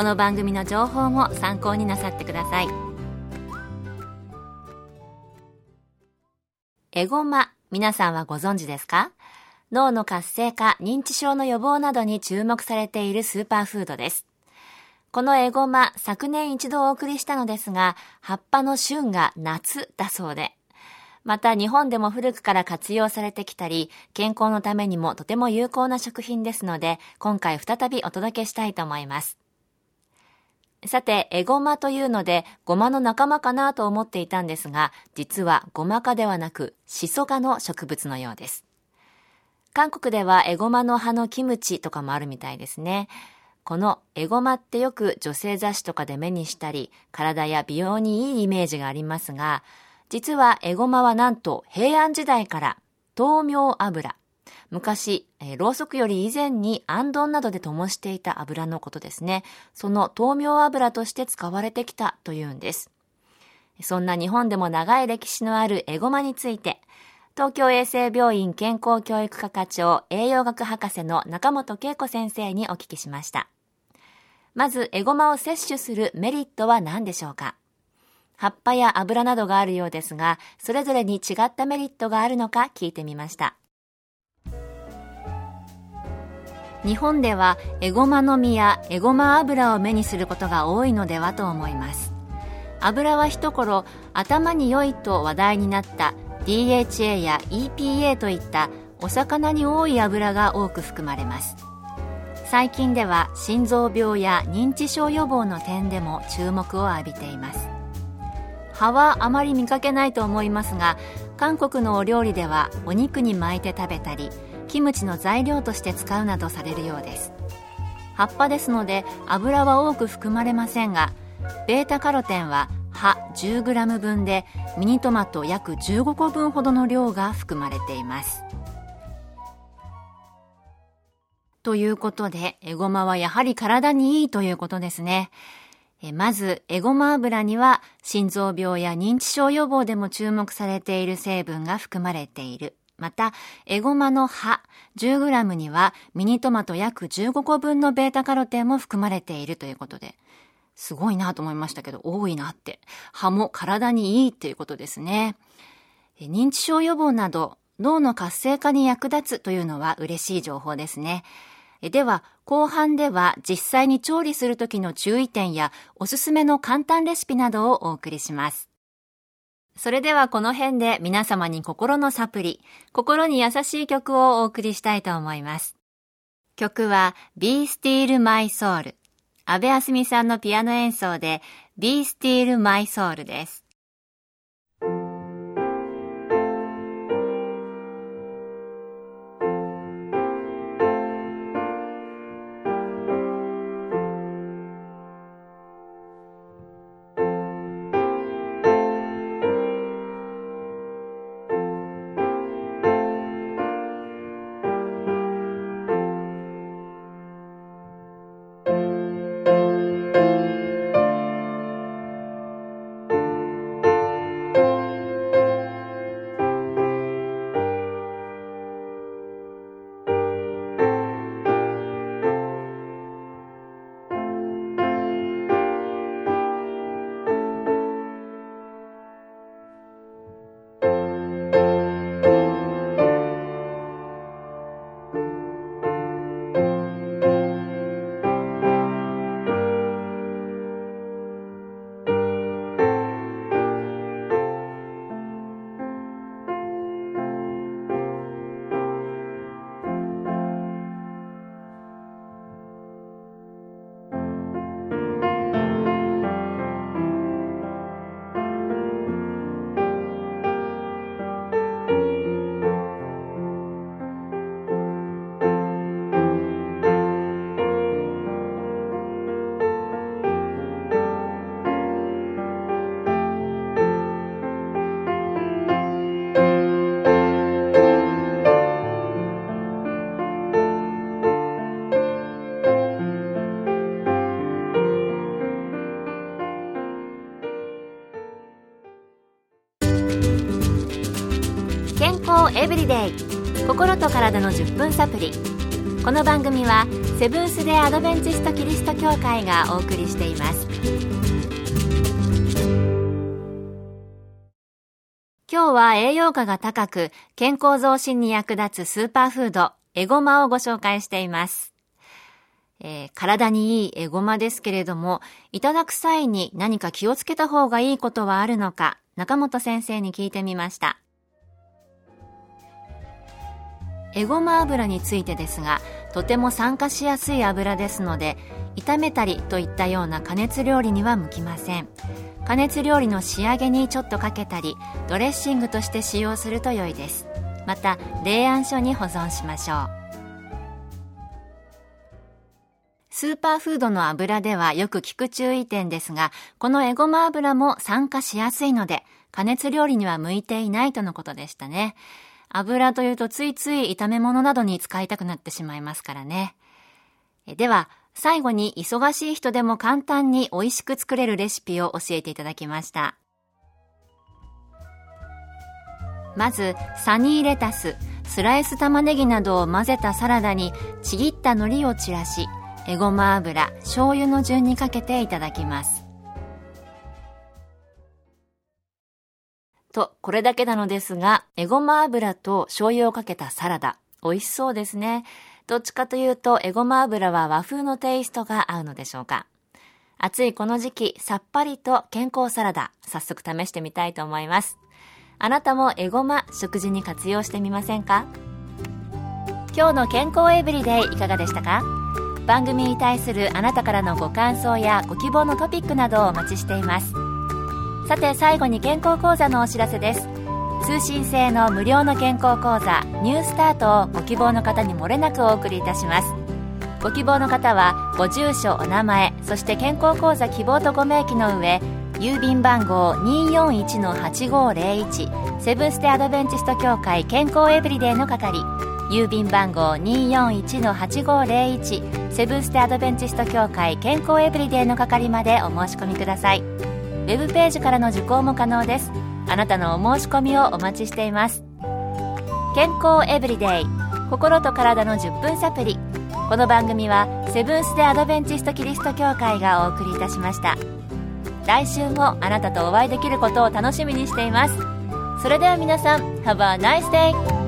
この番組の情報も参考になさってください。エゴマ皆さんはご存知ですか？脳の活性化認知症の予防などに注目されているスーパーフードです。このエゴマ昨年一度お送りしたのですが葉っぱの旬が夏だそうで。また日本でも古くから活用されてきたり、健康のためにもとても有効な食品ですので、今回再びお届けしたいと思います。さて、エゴマというので、ゴマの仲間かなと思っていたんですが、実はゴマ科ではなく、シソ科の植物のようです。韓国ではエゴマの葉のキムチとかもあるみたいですね。このエゴマってよく女性雑誌とかで目にしたり、体や美容にいいイメージがありますが、実はエゴマはなんと平安時代から豆苗油、昔、えー、ろうそくより以前に暗丼などで灯していた油のことですね。その豆苗油として使われてきたというんです。そんな日本でも長い歴史のあるエゴマについて、東京衛生病院健康教育科課長栄養学博士の中本恵子先生にお聞きしました。まず、エゴマを摂取するメリットは何でしょうか？葉っぱや油などがあるようですが、それぞれに違ったメリットがあるのか聞いてみました。日本ではエゴマの実やエゴマ油を目にすることが多いのではと思います。油は一頃頭に良いと話題になった DHA や EPA といったお魚に多い油が多く含まれます。最近では心臓病や認知症予防の点でも注目を浴びています。葉はあまり見かけないと思いますが韓国のお料理ではお肉に巻いて食べたりキムチの材料として使うなどされるようです葉っぱですので油は多く含まれませんがベータカロテンは葉 10g 分でミニトマト約15個分ほどの量が含まれていますということで、エゴマはやはり体にいいということですね。まず、エゴマ油には心臓病や認知症予防でも注目されている成分が含まれている。また、エゴマの葉 10g にはミニトマト約15個分のベータカロテンも含まれているということで、すごいなと思いましたけど、多いなって。葉も体にいいということですね。認知症予防など、脳の活性化に役立つというのは嬉しい情報ですね。では、後半では実際に調理するときの注意点やおすすめの簡単レシピなどをお送りします。それではこの辺で皆様に心のサプリ、心に優しい曲をお送りしたいと思います。曲は Be Still My Soul。安部あすみさんのピアノ演奏で Be Still My Soul です。康エブリデイ心と体の10分サプリ。この番組はセブンス・デ・アドベンチスト・キリスト教会がお送りしています。今日は栄養価が高く健康増進に役立つスーパーフードエゴマをご紹介しています。えー、体にいいエゴマですけれども、いただく際に何か気をつけた方がいいことはあるのか、中本先生に聞いてみました。エゴマ油についてですが、とても酸化しやすい油ですので、炒めたりといったような加熱料理には向きません。加熱料理の仕上げにちょっとかけたり、ドレッシングとして使用すると良いです。また、冷暗所に保存しましょう。スーパーフードの油ではよく聞く注意点ですが、このエゴマ油も酸化しやすいので、加熱料理には向いていないとのことでしたね。油というとついつい炒め物などに使いたくなってしまいますからね。では、最後に忙しい人でも簡単に美味しく作れるレシピを教えていただきました。まず、サニーレタス、スライス玉ねぎなどを混ぜたサラダにちぎった海苔を散らし、えごま油醤油の順にかけていただきますとこれだけなのですがえごま油と醤油をかけたサラダ。美味しそうですね。どっちかというとえごま油は和風のテイストが合うのでしょうか。暑いこの時期さっぱりと健康サラダ早速試してみたいと思います。あなたもエゴマ食事に活用してみませんか？今日の健康エブリデイいかがでしたか？番組に対するあなたからのご感想やご希望のトピックなどをお待ちしています。さて最後に健康講座のお知らせです。通信制の無料の健康講座ニュースタートをご希望の方にもれなくお送りいたします。ご希望の方はご住所お名前そして健康講座希望とご明記の上郵便番号241-8501セブンステアドベンチスト協会健康エブリデイの係郵便番号241-8501セブンステアドベンチスト協会健康エブリデイの係までお申し込みください。ウェブページからの受講も可能です。あなたのお申し込みをお待ちしています。健康エブリデイ。心と体の10分サプリこの番組はセブンス・デ・アドベンチスト・キリスト教会がお送りいたしました。来週もあなたとお会いできることを楽しみにしています。それでは皆さん Have a nice day!